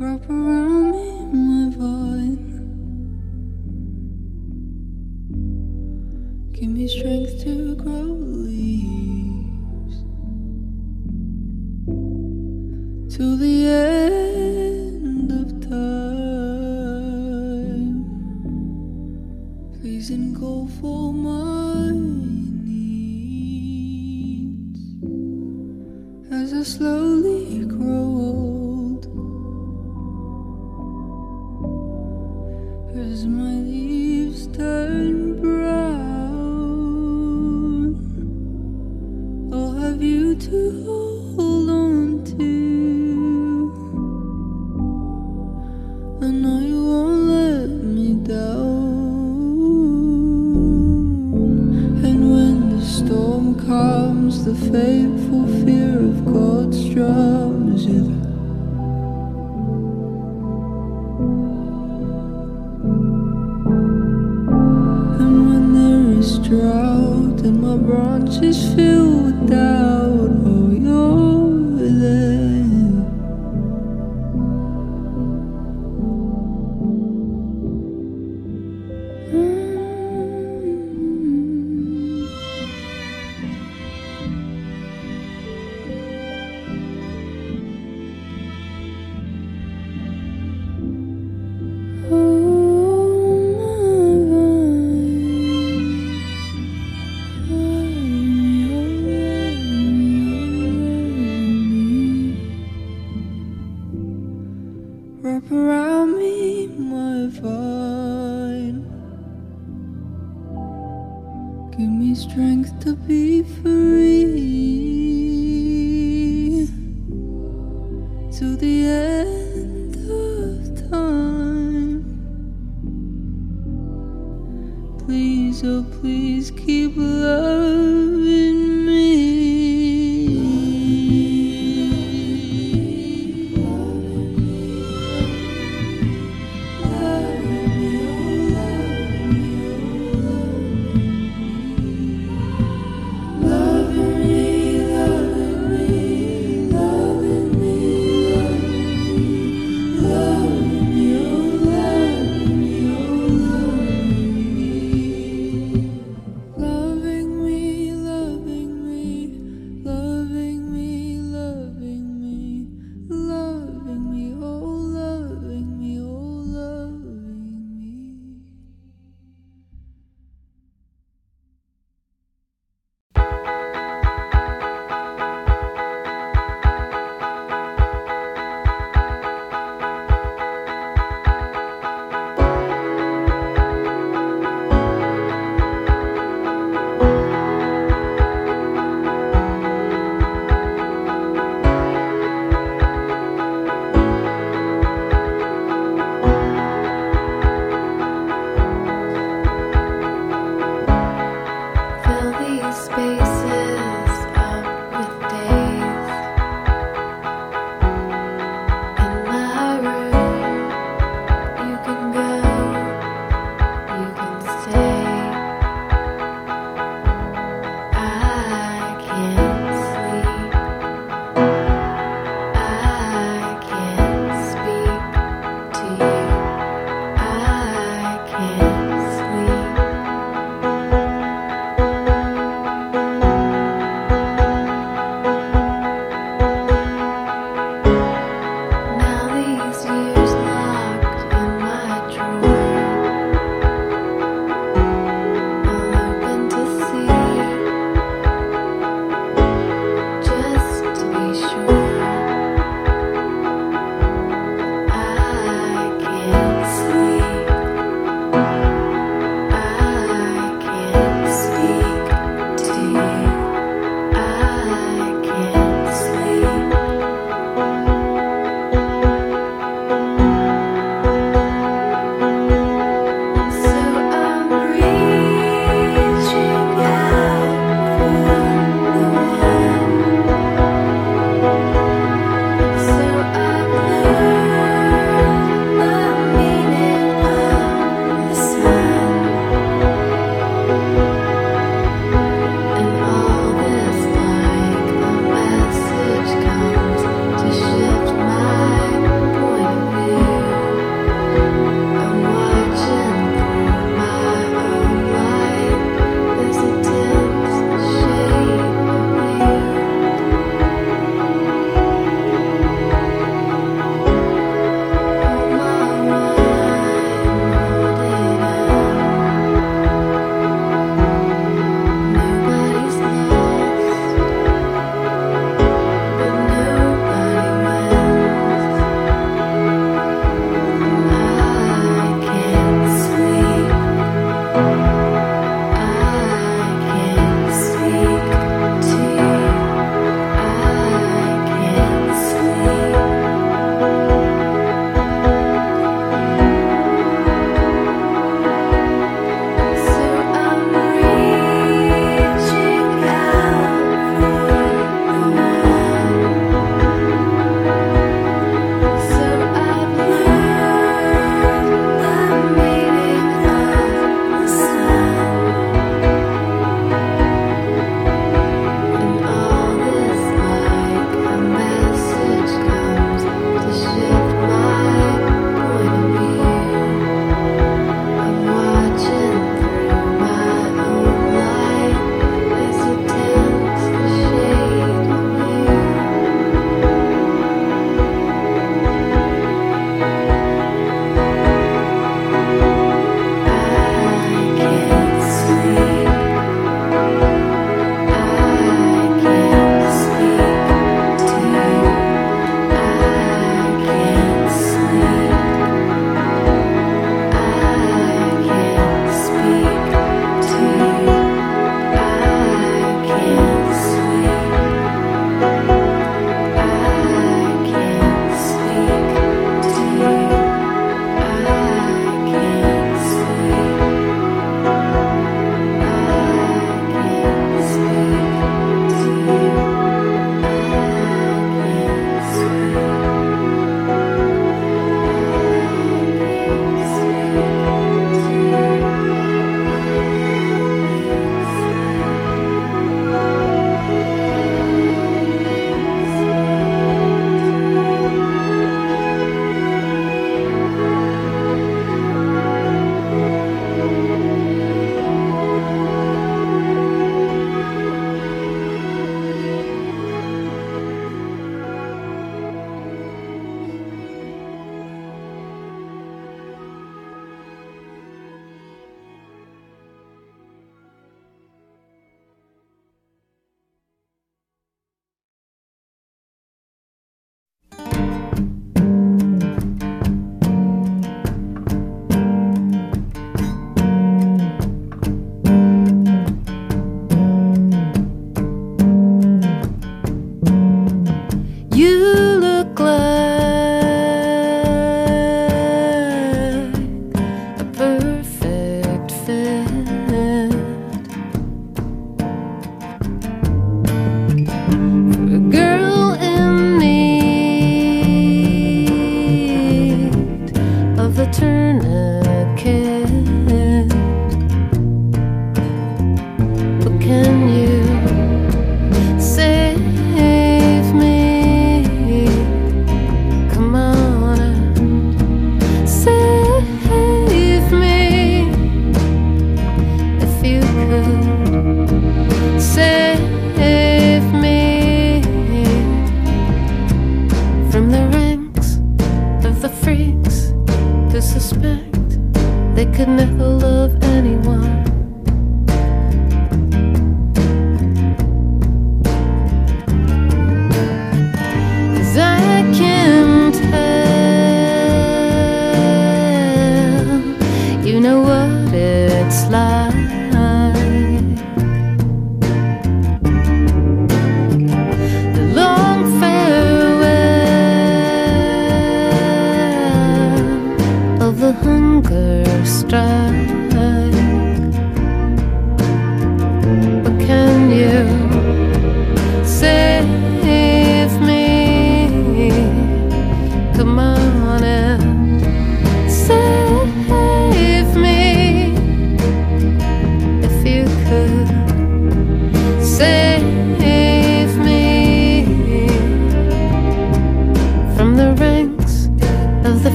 Wrap around me, my void. Give me strength to grow. as my leaves turn brown.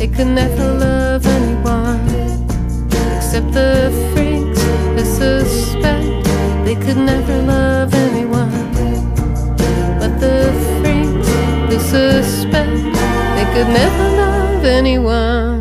It could never love anyone except the freaks. I suspect they could never love anyone but the freaks. They suspect they could never love anyone.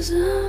was I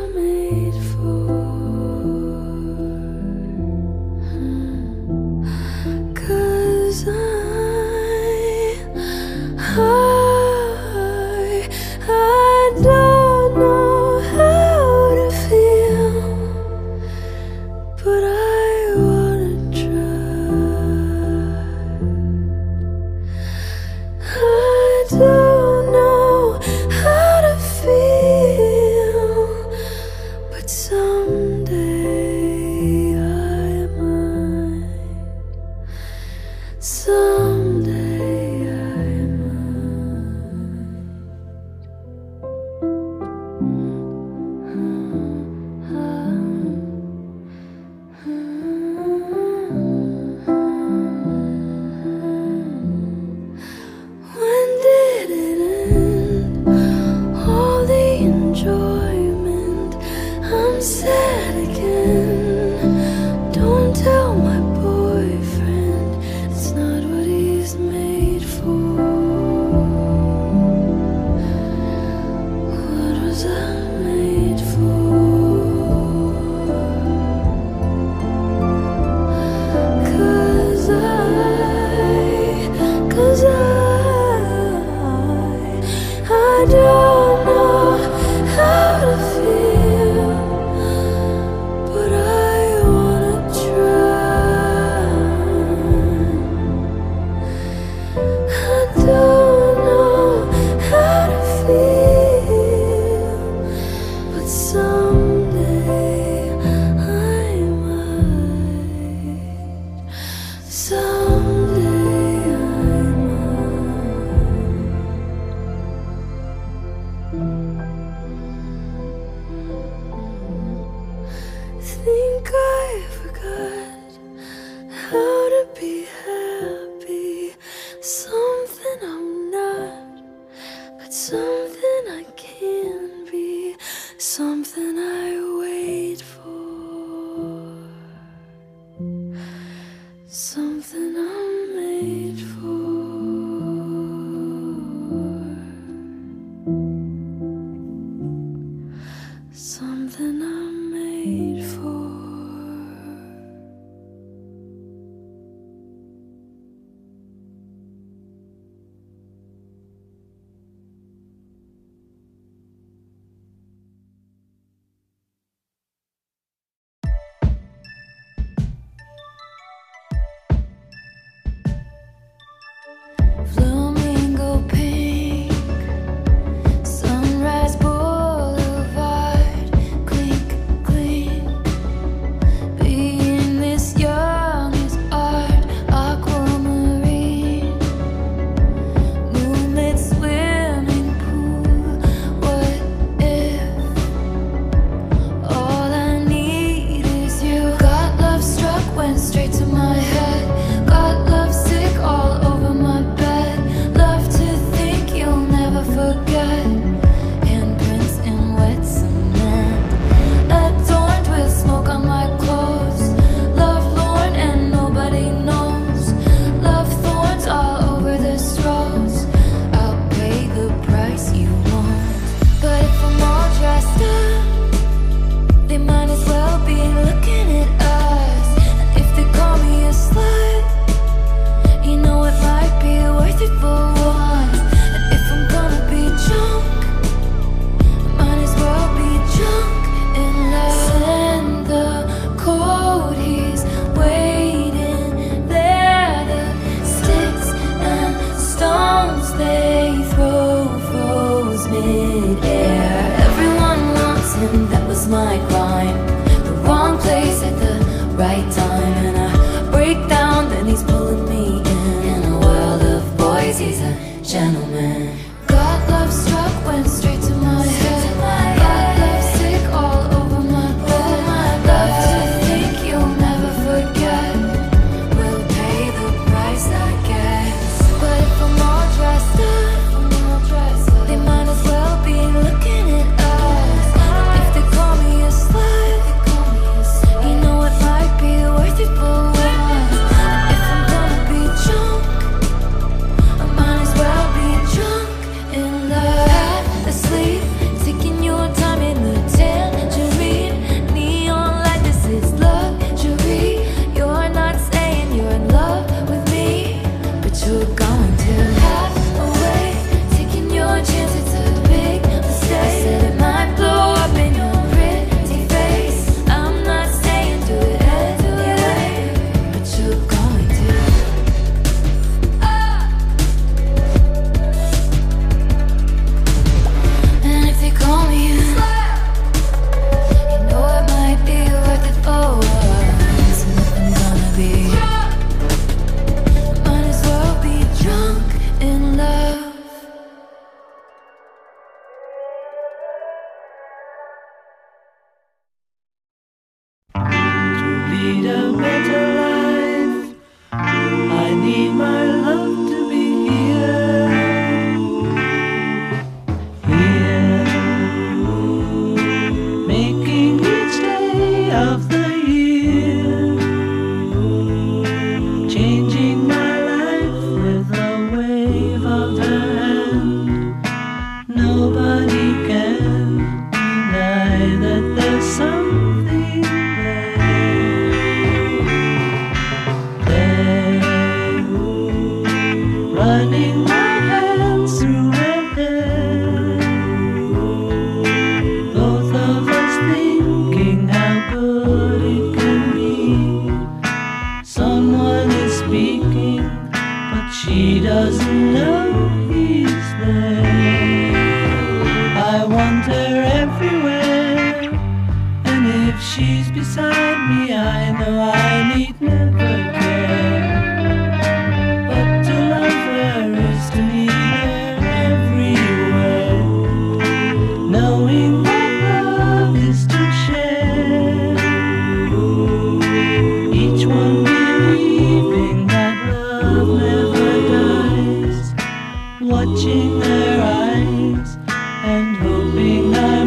hoping I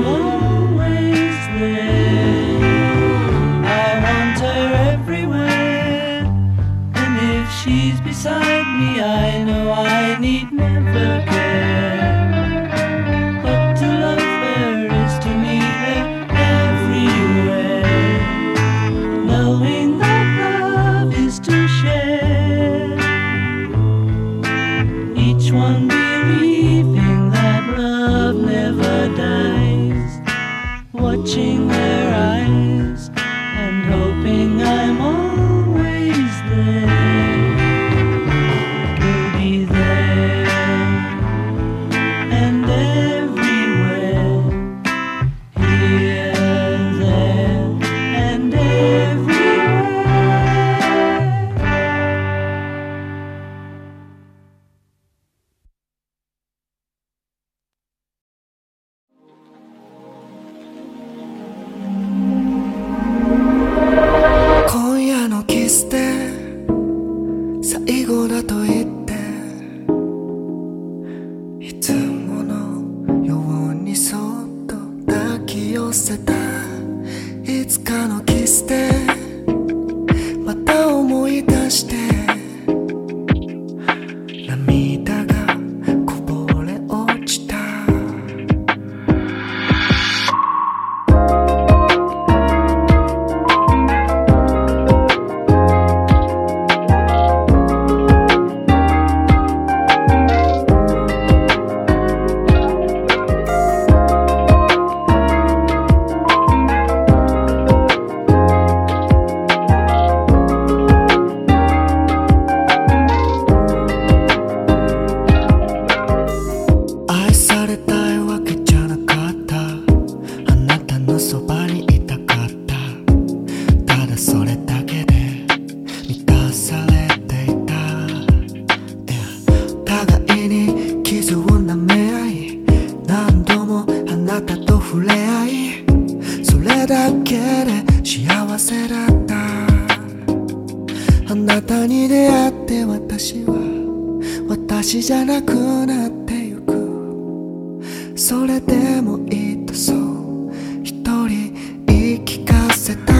私じゃなくなってゆく。それでもいいとそう。一人言い聞かせた。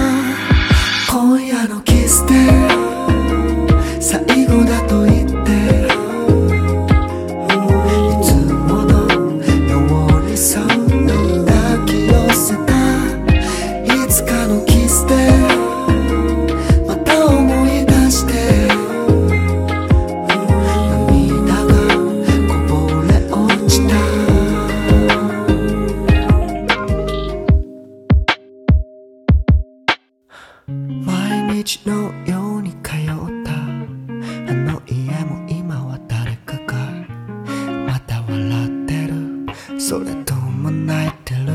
今夜のキスで。それとも泣いてる、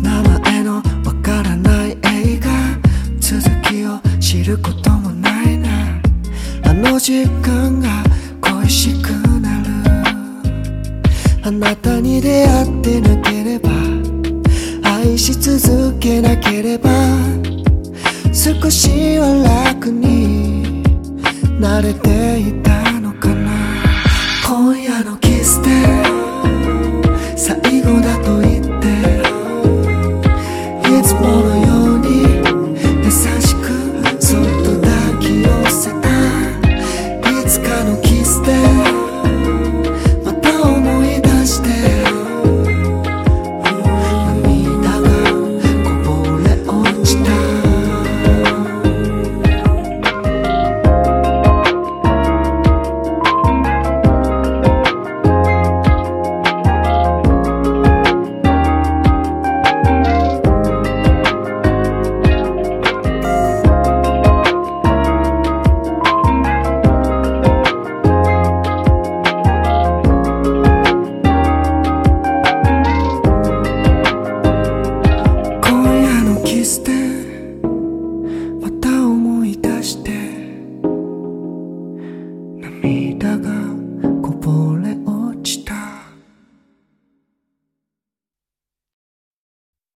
名前のわからない映画。続きを知ることもないな。あの時間が